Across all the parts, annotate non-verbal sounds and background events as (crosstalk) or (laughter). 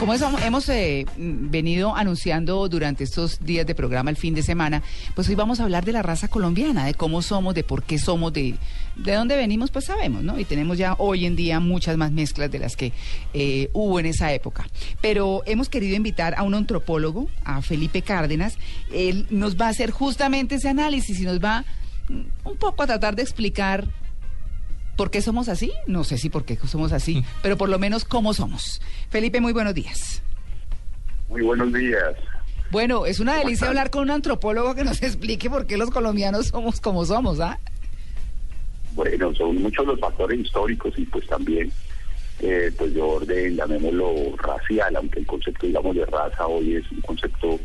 Como hemos eh, venido anunciando durante estos días de programa el fin de semana, pues hoy vamos a hablar de la raza colombiana, de cómo somos, de por qué somos, de, de dónde venimos, pues sabemos, ¿no? Y tenemos ya hoy en día muchas más mezclas de las que eh, hubo en esa época. Pero hemos querido invitar a un antropólogo, a Felipe Cárdenas. Él nos va a hacer justamente ese análisis y nos va mm, un poco a tratar de explicar ¿Por qué somos así? No sé si por qué somos así, pero por lo menos cómo somos. Felipe, muy buenos días. Muy buenos días. Bueno, es una delicia hablar con un antropólogo que nos (laughs) explique por qué los colombianos somos como somos, ¿ah? Bueno, son muchos los factores históricos y pues también eh, pues de orden, llamémoslo racial, aunque el concepto, digamos, de raza hoy es un concepto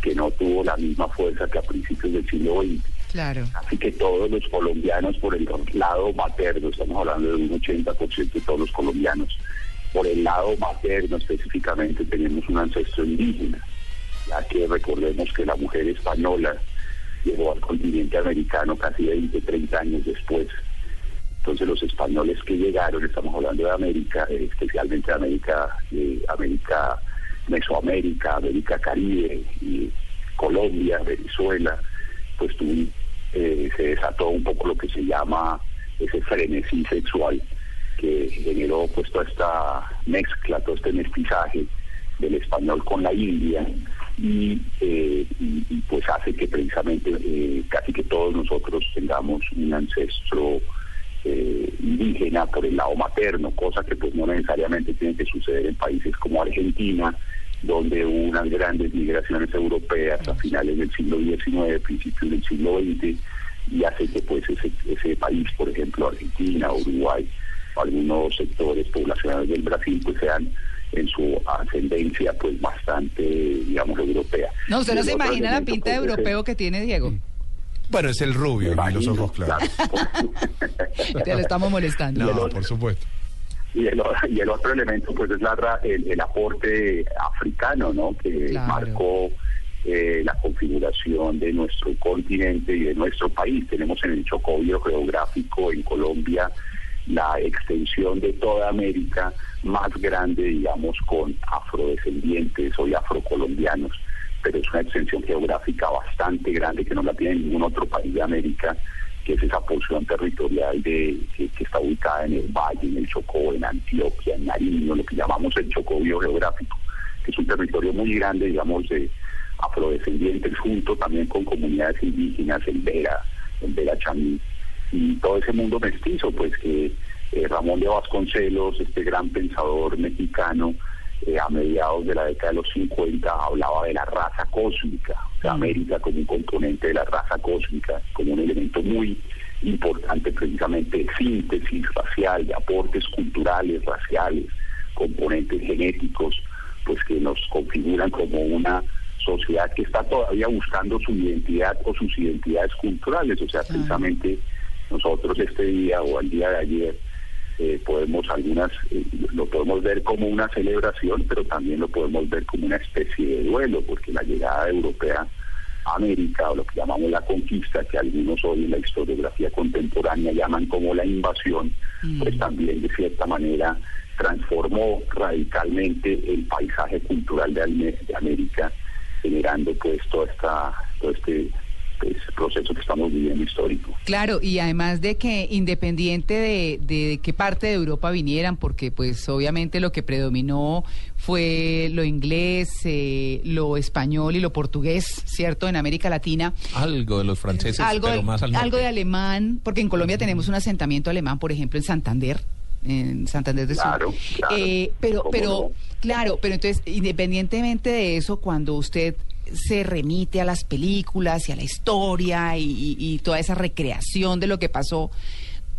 que no tuvo la misma fuerza que a principios del siglo XX. Claro. Así que todos los colombianos por el lado materno, estamos hablando de un 80% de todos los colombianos, por el lado materno específicamente tenemos un ancestro indígena, ya que recordemos que la mujer española llegó al continente americano casi 20, 30 años después. Entonces los españoles que llegaron, estamos hablando de América, eh, especialmente de América, eh, América, Mesoamérica, América Caribe Colombia, Venezuela, pues eh, se desató un poco lo que se llama ese frenesí sexual que generó pues toda esta mezcla, todo este mestizaje del español con la India y, eh, pues hace que precisamente eh, casi que todos nosotros tengamos un ancestro indígena por el lado materno, cosa que pues no necesariamente tiene que suceder en países como Argentina, donde hubo unas grandes migraciones europeas a finales del siglo XIX, principios del siglo XX, y hace que pues ese, ese país, por ejemplo Argentina, Uruguay, algunos sectores poblacionales del Brasil, pues sean en su ascendencia pues bastante, digamos, europea. No, usted no se imagina la pinta de europeo que tiene Diego. Bueno, es el rubio y los ojos claros. (laughs) Te lo estamos molestando. No, por supuesto. Y el, (laughs) y el otro elemento pues es la, el, aporte africano, ¿no? Que marcó eh, la configuración de nuestro continente y de nuestro país. Tenemos en el chocobio geográfico en Colombia la extensión de toda América más grande, digamos, con afrodescendientes o afrocolombianos, pero es una extensión geográfica bastante grande que no la tiene ningún otro país de América que es esa porción territorial de, que, está ubicada en el Valle, en el Chocó, en Antioquia, en Nariño, lo que llamamos el Chocó biogeográfico, que es un territorio muy grande, digamos, de afrodescendientes, junto también con comunidades indígenas, en Vera, en Vera Chamí, y todo ese mundo mestizo, pues que eh, Ramón de Vasconcelos, este gran pensador mexicano, eh, a mediados de la década de los 50 hablaba de la raza cósmica, de América como un componente de la raza cósmica, como un elemento muy importante precisamente de síntesis racial, de aportes culturales, raciales, componentes genéticos, pues que nos configuran como una sociedad que está todavía buscando su identidad o sus identidades culturales, o sea, precisamente nosotros este día o el día de ayer eh, podemos algunas eh, lo podemos ver como una celebración, pero también lo podemos ver como una especie de duelo, porque la llegada europea a América, o lo que llamamos la conquista, que algunos hoy en la historiografía contemporánea llaman como la invasión, pues mm. también de cierta manera transformó radicalmente el paisaje cultural de, de América, generando pues toda esta, todo este pues, proceso que estamos viviendo histórico. Claro, y además de que independiente de, de, qué parte de Europa vinieran, porque pues obviamente lo que predominó fue lo inglés, eh, lo español y lo portugués, ¿cierto? En América Latina. Algo de los franceses, algo, pero más al Algo de alemán, porque en Colombia tenemos un asentamiento alemán, por ejemplo, en Santander en Santander del Sur. Eh, pero, pero, claro, pero entonces, independientemente de eso, cuando usted se remite a las películas y a la historia y, toda esa recreación de lo que pasó,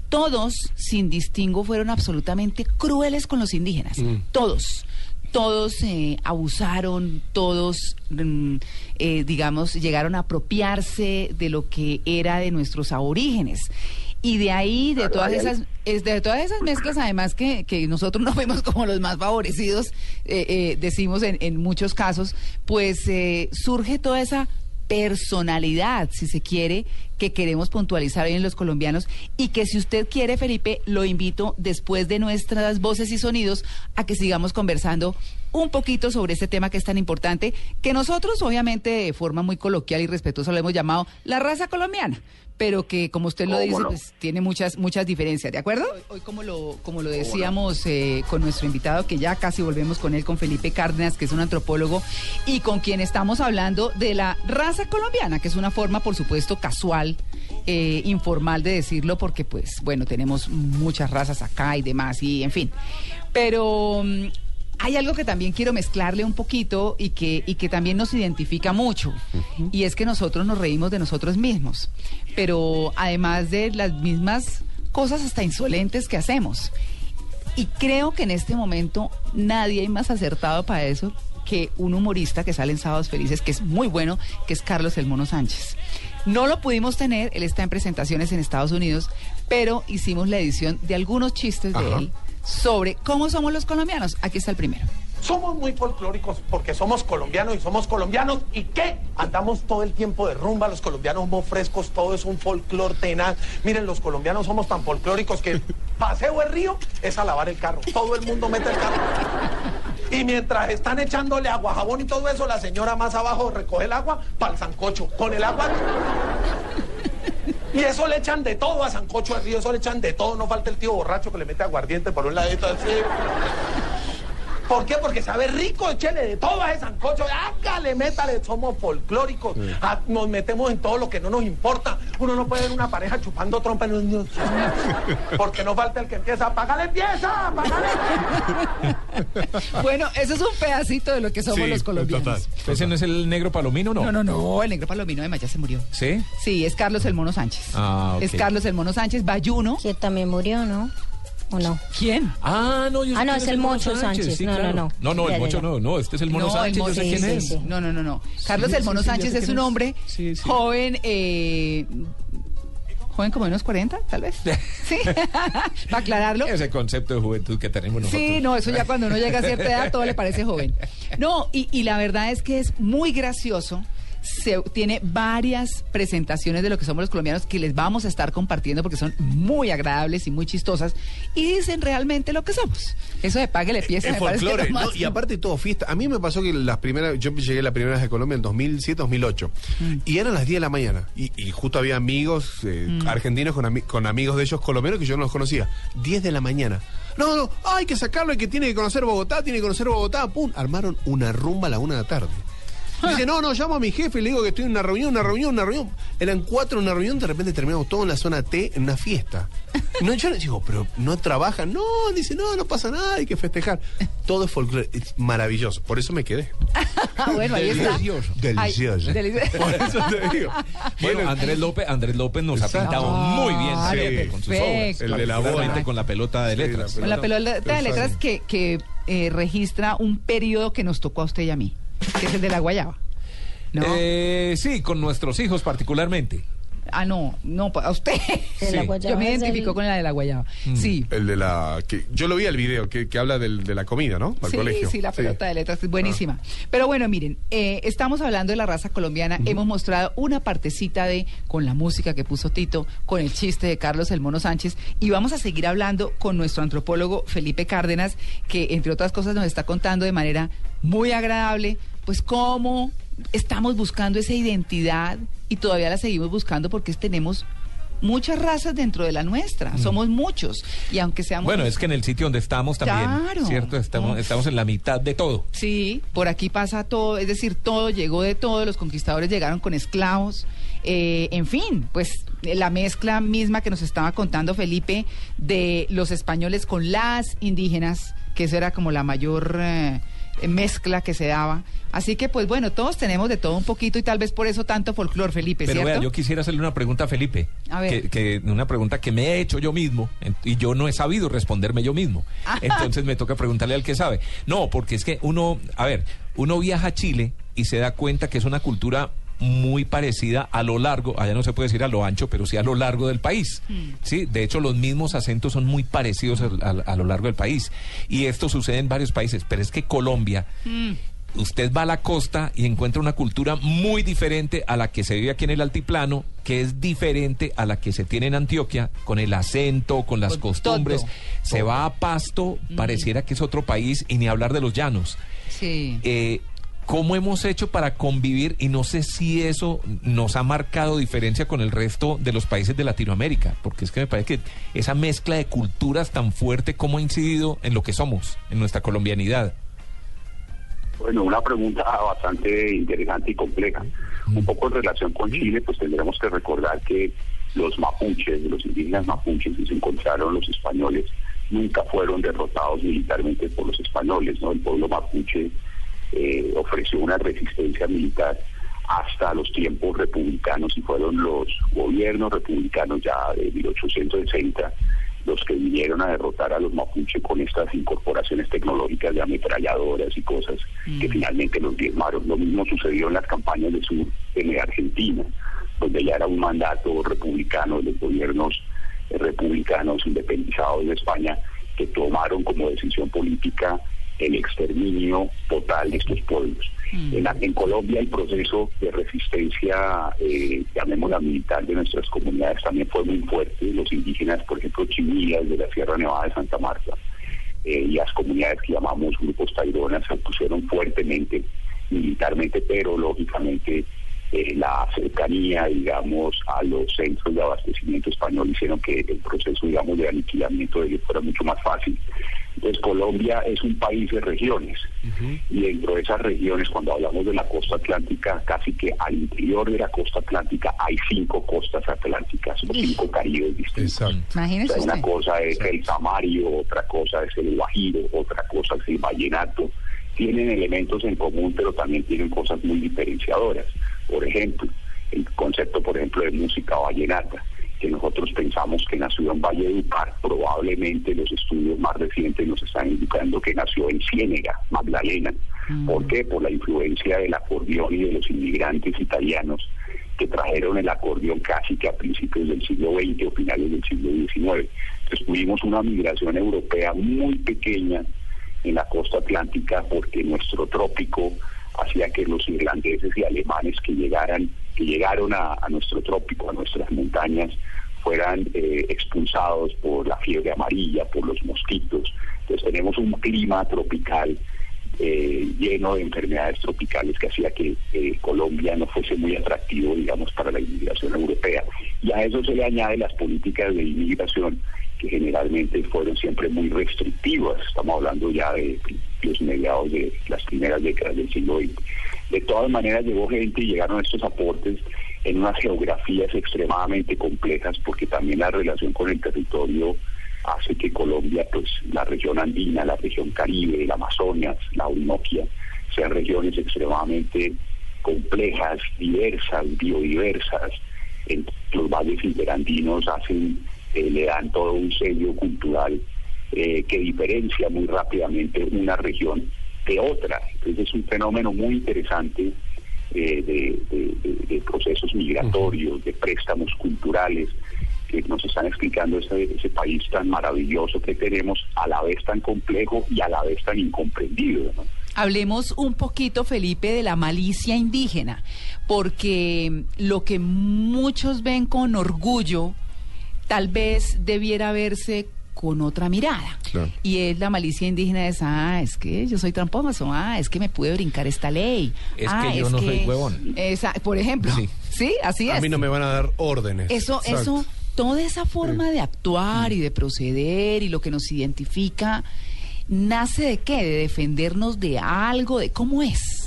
todos, sin distingo, fueron absolutamente crueles con los indígenas. Mm. Todos. Todos eh, abusaron, todos, mm, eh, digamos, llegaron a apropiarse de lo que era de nuestros aborígenes. Y de ahí, de todas esas, de todas esas mezclas, además que, que nosotros nos (laughs) vemos como los más favorecidos, eh, eh, decimos en, en, muchos casos, pues eh, surge toda esa personalidad, si se quiere, que queremos puntualizar hoy en los colombianos y que si usted quiere, Felipe, lo invito después de nuestras voces y sonidos a que sigamos conversando un poquito sobre este tema que es tan importante, que nosotros obviamente de forma muy coloquial y respetuosa lo hemos llamado la raza colombiana pero que como usted lo dice, pues tiene muchas muchas diferencias, ¿de acuerdo? Hoy, como lo como lo decíamos eh, con nuestro invitado, que ya casi volvemos con él, con Felipe Cárdenas, que es un antropólogo, y con quien estamos hablando de la raza colombiana, que es una forma, por supuesto, casual, eh, informal de decirlo, porque pues, bueno, tenemos muchas razas acá y demás, y en fin. Pero mm, hay algo que también quiero mezclarle un poquito y que, y que también nos identifica mucho, y es que nosotros nos reímos de nosotros mismos, pero además de las mismas cosas hasta insolentes que hacemos. Y creo que en este momento nadie hay más acertado para eso que un humorista que sale en Sábados Felices, que es muy bueno, que es Carlos El Mono Sánchez. No lo pudimos tener, él está en presentaciones en Estados Unidos, pero hicimos la edición de algunos chistes de él sobre cómo somos los colombianos. Aquí está el primero. Somos muy folclóricos porque somos colombianos y somos colombianos. ¿Y qué? Andamos todo el tiempo de rumba, los colombianos somos frescos, todo es un folclor tenaz. Miren, los colombianos somos tan folclóricos que (laughs) paseo el río es a lavar el carro. Todo el mundo mete el carro. Y mientras están echándole agua, jabón y todo eso, la señora más abajo recoge el agua para el sancocho. Con el agua y eso le echan de todo a Sancocho al río, eso le echan de todo. No falta el tío borracho que le mete aguardiente por un ladito así. ¿Por qué? Porque sabe rico, échele de todo a ese sancocho. Hágale, métale, somos folclóricos. Ah, nos metemos en todo lo que no nos importa. Uno no puede ver una pareja chupando trompa en los Porque no falta el que empieza. ¡Apágale, empieza! ¡Apágale! (laughs) bueno, eso es un pedacito de lo que somos los colombianos. ¿Ese no es el negro palomino, no? No, no, no. El negro palomino además ya se murió. ¿Sí? Sí, es Carlos el Mono Sánchez. Ah, Es Carlos el Mono Sánchez, Bayuno. Que también murió, ¿no? ¿O no? ¿Quién? Ah, no, yo Ah, no, es el Mocho Sánchez. no, no, no. No, no, el Mocho no, no, este es el Mono No, el Sánchez, Mono- yo sé sí, quién sí, es. sí. No, no, no, no. Carlos Sí, el Mono sí, ya Sánchez es un hombre Sí, sí. joven, eh, joven como de unos 40, tal vez. (laughs) Sí, (laughs) para aclararlo. Ese concepto de juventud que tenemos nosotros. Sí, no, eso ya cuando uno llega a cierta edad todo le parece joven. No, y, y la verdad es que es muy gracioso. Se, tiene varias presentaciones de lo que somos los colombianos que les vamos a estar compartiendo porque son muy agradables y muy chistosas y dicen realmente lo que somos. Eso de páguele pieza me parece folclore. Y aparte todo fiesta. A mí me pasó que las primeras, yo llegué la primera vez a Colombia en 2007, 2008. Mm. Y eran las 10 de la mañana. Y, y justo había amigos eh, Mm. argentinos con, ami- con amigos de ellos colombianos que yo no los conocía. 10 de la mañana. No, no, hay que sacarlo, hay que tiene que conocer Bogotá, tiene que conocer Bogotá. Pum, armaron una rumba a la una de la tarde. Dice, no, no, llamo a mi jefe y le digo que estoy en una reunión, una reunión, una reunión. Eran cuatro en una reunión, de repente terminamos todo en la zona T en una fiesta. No, yo le digo, pero no trabajan. No, dice, no, no pasa nada, hay que festejar. Todo es folclore, es maravilloso. Por eso me quedé. (laughs) Ah, bueno, ahí está. Delicioso. Ay, Delicioso. delici- (laughs) Por eso te digo. (laughs) Bueno, Andrés López, Andrés López nos Exacto. ha pintado muy bien Ah, siempre con sus obras. El de la boda. con la pelota de Sí, la letras. pelota. Con la pelota de letras que, que eh, registra un periodo que nos tocó a usted y a mí, que es el de la guayaba. ¿No? Eh, sí, con nuestros hijos particularmente. Ah, no, no, a usted. De la Sí. guayaba Yo me identifico el- con la de la guayaba. Mm. Sí. El de la. Que, yo lo vi el video que, que habla del- de la comida, ¿no? Al Sí, colegio. sí, la pelota de letras es buenísima. Pero bueno, miren, eh, estamos hablando de la raza colombiana. Hemos mostrado una partecita de con la música que puso Tito, con el chiste de Carlos El Mono Sánchez. Y vamos a seguir hablando con nuestro antropólogo Felipe Cárdenas, que entre otras cosas nos está contando de manera muy agradable, pues cómo estamos buscando esa identidad y todavía la seguimos buscando porque tenemos muchas razas dentro de la nuestra. Somos muchos. Y aunque seamos. Bueno, es que en el sitio donde estamos también, Claro. ¿cierto? Estamos, Mm. estamos en la mitad de todo. Sí, por aquí pasa todo, es decir, todo llegó de todo, los conquistadores llegaron con esclavos, eh, en fin, pues la mezcla misma que nos estaba contando Felipe de los españoles con las indígenas, que esa era como la mayor eh, mezcla que se daba. Así que, pues bueno, todos tenemos de todo un poquito y tal vez por eso tanto folclor, Felipe, Pero ¿cierto? vea, yo quisiera hacerle una pregunta a Felipe. A ver. Que, que- una pregunta que me he hecho yo mismo y yo no he sabido responderme yo mismo. Entonces me toca preguntarle al que sabe. No, porque es que uno, a ver, uno viaja a Chile y se da cuenta que es una cultura muy parecida a lo largo, allá no se puede decir a lo ancho, pero sí a lo largo del país. Hmm. Sí, de hecho los mismos acentos son muy parecidos a, a- a lo largo del país y esto sucede en varios países, pero es que Colombia Mm. usted va a la costa y encuentra una cultura muy diferente a la que se vive aquí en el altiplano, que es diferente a la que se tiene en Antioquia, con el acento, con las costumbres. Se va a Pasto, pareciera que es otro país, y ni hablar de los llanos. Sí. Eh, ¿Cómo hemos hecho para convivir? Y no sé si eso nos ha marcado diferencia con el resto de los países de Latinoamérica, porque es que me parece que esa mezcla de culturas tan fuerte, ¿cómo ha incidido en lo que somos, en nuestra colombianidad? Bueno, una pregunta bastante interesante y compleja. Un poco en relación con Chile, pues tendremos que recordar que los mapuches, los indígenas mapuches que se encontraron los españoles, nunca fueron derrotados militarmente por los españoles, ¿no? El pueblo mapuche eh, ofreció una resistencia militar hasta los tiempos republicanos y fueron los gobiernos republicanos ya de 1860 los que vinieron a derrotar a los mapuches con estas incorporaciones tecnológicas de ametralladoras y cosas que mm. finalmente los diezmaron. Lo mismo sucedió en las campañas de sur en Argentina, donde ya era un mandato republicano de los gobiernos republicanos independizados de España que tomaron como decisión política el exterminio total de estos pueblos. Mm. En, Colombia el proceso de resistencia, eh, llamémosla militar, de nuestras comunidades también fue muy fuerte. Los indígenas, por ejemplo, chimías de la Sierra Nevada de Santa Marta eh, y las comunidades que llamamos grupos taironas se opusieron fuertemente militarmente, pero lógicamente eh, la cercanía, digamos, a los centros de abastecimiento español hicieron que el proceso, digamos, de aniquilamiento de ellos fuera mucho más fácil. Entonces, Colombia es un país de regiones. Y dentro de esas regiones, cuando hablamos de la costa atlántica, casi que al interior de la costa atlántica hay cinco costas atlánticas o cinco caribes distintos. una cosa es el Samario, otra cosa es el Guajiro, otra cosa es el Vallenato. Tienen elementos en común, pero también tienen cosas muy diferenciadoras. Por ejemplo, el concepto, por ejemplo, de música vallenata, que nosotros pensamos que nació en Valledupar, probablemente los estudios más recientes nos están indicando que nació en Ciénega, Magdalena. Mm. ¿Por qué? Por la influencia del acordeón y de los inmigrantes italianos que trajeron el acordeón casi que a principios del siglo XX o finales del siglo XIX. Entonces tuvimos una migración europea muy pequeña en la costa atlántica porque nuestro trópico hacía que los irlandeses y alemanes que llegaran, que llegaron a, nuestro trópico, a nuestras montañas, fueran eh, expulsados por la fiebre amarilla, por los mosquitos. Entonces tenemos un clima tropical eh, lleno de enfermedades tropicales que hacía que eh, Colombia no fuese muy atractivo, digamos, para la inmigración europea. Y a eso se le añade las políticas de inmigración que generalmente fueron siempre muy restrictivas. Estamos hablando ya de los mediados de las primeras décadas del siglo XX. De todas maneras llegó gente y llegaron estos aportes en unas geografías extremadamente complejas porque también la relación con el territorio hace que Colombia, pues la región andina, la región caribe, el Amazonas, la Orinoquia, sean regiones extremadamente complejas, diversas, biodiversas. En los valles interandinos hacen, eh, le dan todo un sello cultural eh, que diferencia muy rápidamente una región de otra. Entonces es un fenómeno muy interesante eh, de, procesos migratorios, de préstamos culturales que nos están explicando ese, ese país tan maravilloso que tenemos, a la vez tan complejo y a la vez tan incomprendido. Hablemos un poquito, Felipe, de la malicia indígena, porque lo que muchos ven con orgullo, tal vez debiera verse con otra mirada. Y es la malicia indígena es, ah, es que yo soy tramposo, ah, es que me pude brincar esta ley. Es ah, que yo no soy huevón. Esa, por ejemplo. Sí. así es. A mí no me van a dar órdenes. Eso, eso, toda esa forma de actuar y de proceder y lo que nos identifica, ¿nace de qué? ¿De defendernos de algo? ¿De cómo es?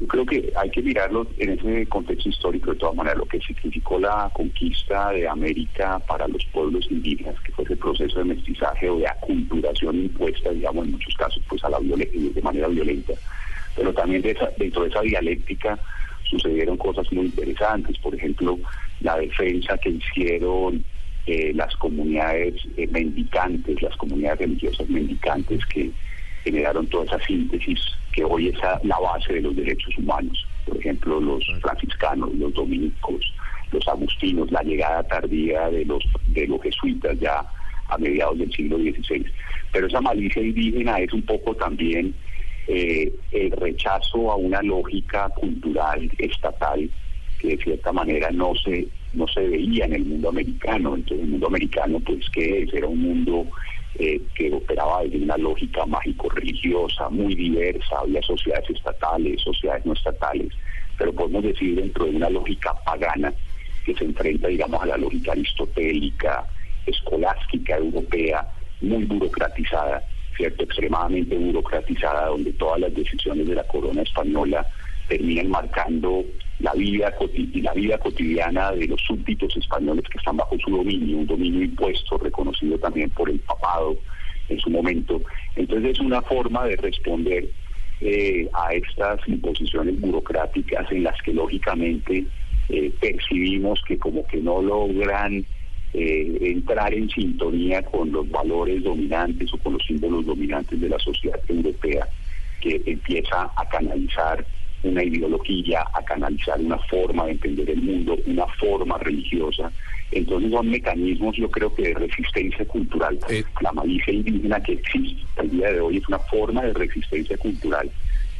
Yo creo que hay que mirarlo en ese contexto histórico de todas maneras, lo que significó la conquista de América para los pueblos indígenas, que fue ese proceso de mestizaje o de aculturación impuesta, digamos, en muchos casos, pues a la de manera violenta. Pero también dentro de esa dialéctica sucedieron cosas muy interesantes, por ejemplo, la defensa que hicieron eh, las comunidades eh, mendicantes, las comunidades religiosas mendicantes que generaron toda esa síntesis que hoy es la base de los derechos humanos. Por ejemplo, los franciscanos, los dominicos, los agustinos, la llegada tardía de los, de los jesuitas ya a mediados del siglo XVI. Pero esa malicia indígena es un poco también eh, el rechazo a una lógica cultural estatal que de cierta manera no se no se veía en el mundo americano. Entonces el mundo americano, pues que es? Era un mundo eh, que operaba desde una lógica mágico-religiosa, muy diversa, había sociedades estatales, sociedades no estatales, pero podemos decir dentro de una lógica pagana que se enfrenta, digamos, a la lógica aristotélica, escolástica, europea, muy burocratizada, ¿cierto? Extremadamente burocratizada, donde todas las decisiones de la corona española terminan marcando la vida, la vida cotidiana de los súbditos españoles que están bajo su dominio, un dominio impuesto, reconocido también por el papado en su momento. Entonces es una forma de responder eh, a estas imposiciones burocráticas en las que lógicamente eh, percibimos que como que no logran eh, entrar en sintonía con los valores dominantes o con los símbolos dominantes de la sociedad europea que empieza a canalizar una ideología, a canalizar una forma de entender el mundo, una forma religiosa. Entonces son mecanismos, yo creo que de resistencia cultural. Eh. La malicia indígena que existe el día de hoy es una forma de resistencia cultural,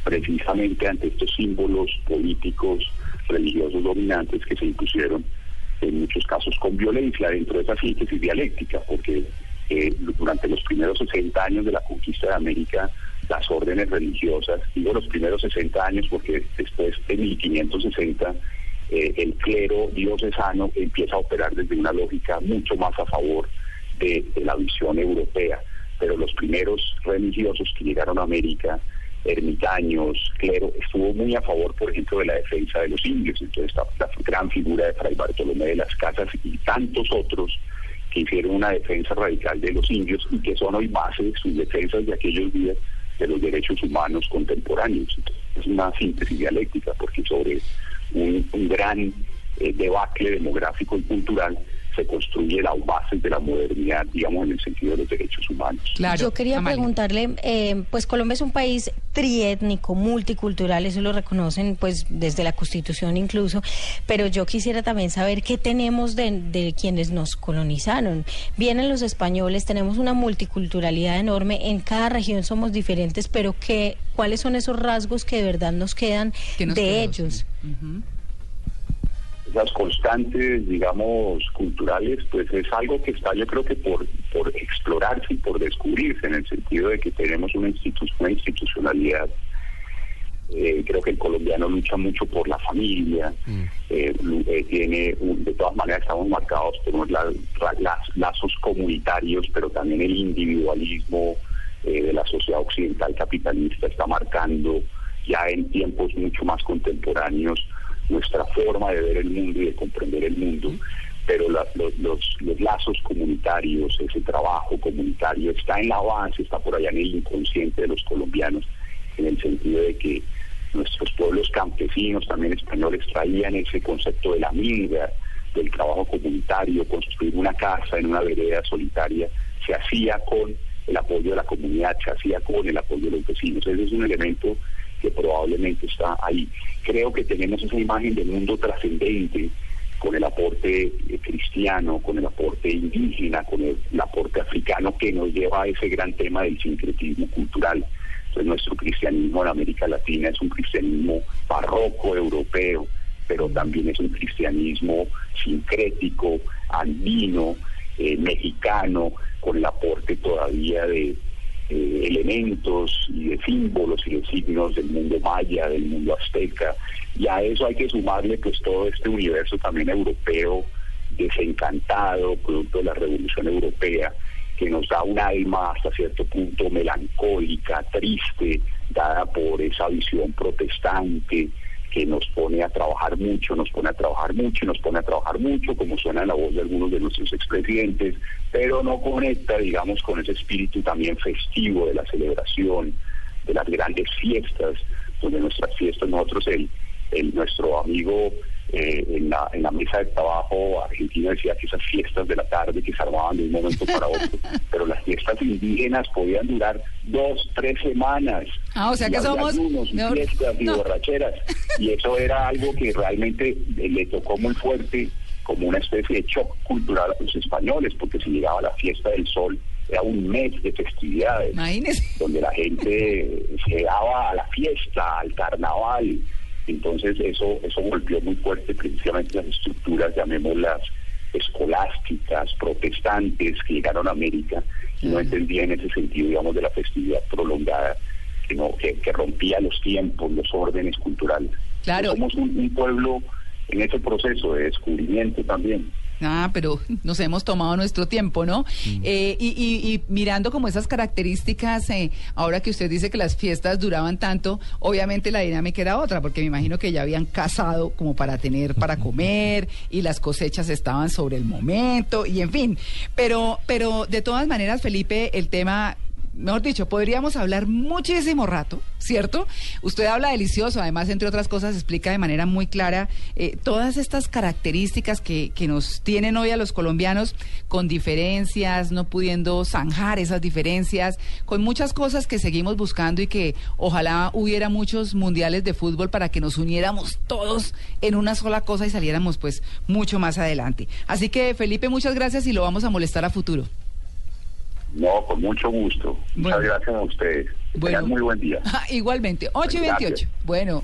precisamente ante estos símbolos políticos, religiosos dominantes que se impusieron en muchos casos con violencia dentro de esa síntesis dialéctica, porque eh, durante los primeros 60 años de la conquista de América, las órdenes religiosas, digo los primeros 60 años porque después de 1560 eh, el clero diocesano empieza a operar desde una lógica mucho más a favor de, la visión europea, pero los primeros religiosos que llegaron a América, ermitaños, clero, estuvo muy a favor, por ejemplo, de la defensa de los indios, entonces la, la gran figura de Fray Bartolomé de las Casas y tantos otros que hicieron una defensa radical de los indios y que son hoy base de sus defensas de aquellos días de los derechos humanos contemporáneos. es una síntesis dialéctica porque sobre un, gran eh, debacle demográfico y cultural se construye las bases de la modernidad, digamos, en el sentido de los derechos humanos. Claro, Yo quería preguntarle, eh, pues Colombia es un país triétnico, multicultural, eso lo reconocen pues desde la Constitución incluso, pero yo quisiera también saber qué tenemos de, de quienes nos colonizaron. Vienen los españoles, tenemos una multiculturalidad enorme, en cada región somos diferentes, pero ¿qué, ¿cuáles son esos rasgos que de verdad nos quedan de ellos? Las constantes, digamos, culturales, pues es algo que está yo creo que por, por explorarse y por descubrirse, en el sentido de que tenemos una, una institucionalidad. Eh, creo que el colombiano lucha mucho por la familia, mm. eh, eh, tiene, de todas maneras estamos marcados por los lazos comunitarios, pero también el individualismo de la sociedad occidental capitalista está marcando ya en tiempos mucho más contemporáneos nuestra forma de ver el mundo y de comprender el mundo, pero los, los, lazos comunitarios, ese trabajo comunitario está en la base, está por allá en el inconsciente de los colombianos, en el sentido de que nuestros pueblos campesinos, también españoles, traían ese concepto de la minga, del trabajo comunitario, construir una casa en una vereda solitaria, se hacía con el apoyo de la comunidad, se hacía con el apoyo de los vecinos. Ese es un elemento que probablemente está ahí. Creo que tenemos esa imagen del mundo trascendente con el aporte eh, cristiano, con el aporte indígena, con el, aporte africano que nos lleva a ese gran tema del sincretismo cultural. Entonces nuestro cristianismo en América Latina es un cristianismo barroco europeo, pero también es un cristianismo sincrético, andino, eh, mexicano, con el aporte todavía de, eh, elementos y de símbolos y de signos del mundo maya, del mundo azteca, y a eso hay que sumarle pues todo este universo también europeo desencantado, producto de la revolución europea, que nos da un alma hasta cierto punto melancólica, triste, dada por esa visión protestante, que nos pone a trabajar mucho, nos pone a trabajar mucho nos pone a trabajar mucho, como suena en la voz de algunos de nuestros expresidentes, pero no conecta, digamos, con ese espíritu también festivo de la celebración, de las grandes fiestas, donde nuestras fiestas, nosotros, el, el nuestro amigo eh, en, la, en la mesa de trabajo argentina decía que esas fiestas de la tarde que se armaban de un momento para otro, (laughs) pero las fiestas indígenas podían durar dos, tres semanas. Ah, o sea que somos... fiestas y borracheras. Y eso era algo que realmente le tocó muy fuerte como una especie de shock cultural a los españoles, porque si llegaba la fiesta del sol era un mes de festividades, donde la gente (laughs) se daba a la fiesta, al carnaval. Entonces eso, eso golpeó muy fuerte precisamente las estructuras, llamémoslas escolásticas, protestantes que llegaron a América y no entendían ese sentido, digamos, de la festividad prolongada que, no, que, rompía los tiempos, los órdenes culturales. Claro. Somos un pueblo en ese proceso de descubrimiento también. Ah, pero nos hemos tomado nuestro tiempo, ¿no? Mm. Eh, y, mirando como esas características, eh, ahora que usted dice que las fiestas duraban tanto, obviamente la dinámica era otra, porque me imagino que ya habían casado como para tener para comer y las cosechas estaban sobre el momento y en fin. Pero, pero de todas maneras, Felipe, el tema mejor dicho, podríamos hablar muchísimo rato, ¿cierto? Usted habla delicioso, además, entre otras cosas, explica de manera muy clara eh, todas estas características que, que, nos tienen hoy a los colombianos, con diferencias, no pudiendo zanjar esas diferencias, con muchas cosas que seguimos buscando y que ojalá hubiera muchos mundiales de fútbol para que nos uniéramos todos en una sola cosa y saliéramos pues mucho más adelante. Así que, Felipe, muchas gracias y lo vamos a molestar a futuro. No, con mucho gusto. Muchas gracias a ustedes. Bueno. muy buen día. (laughs) Igualmente. 8 y 28. Bueno.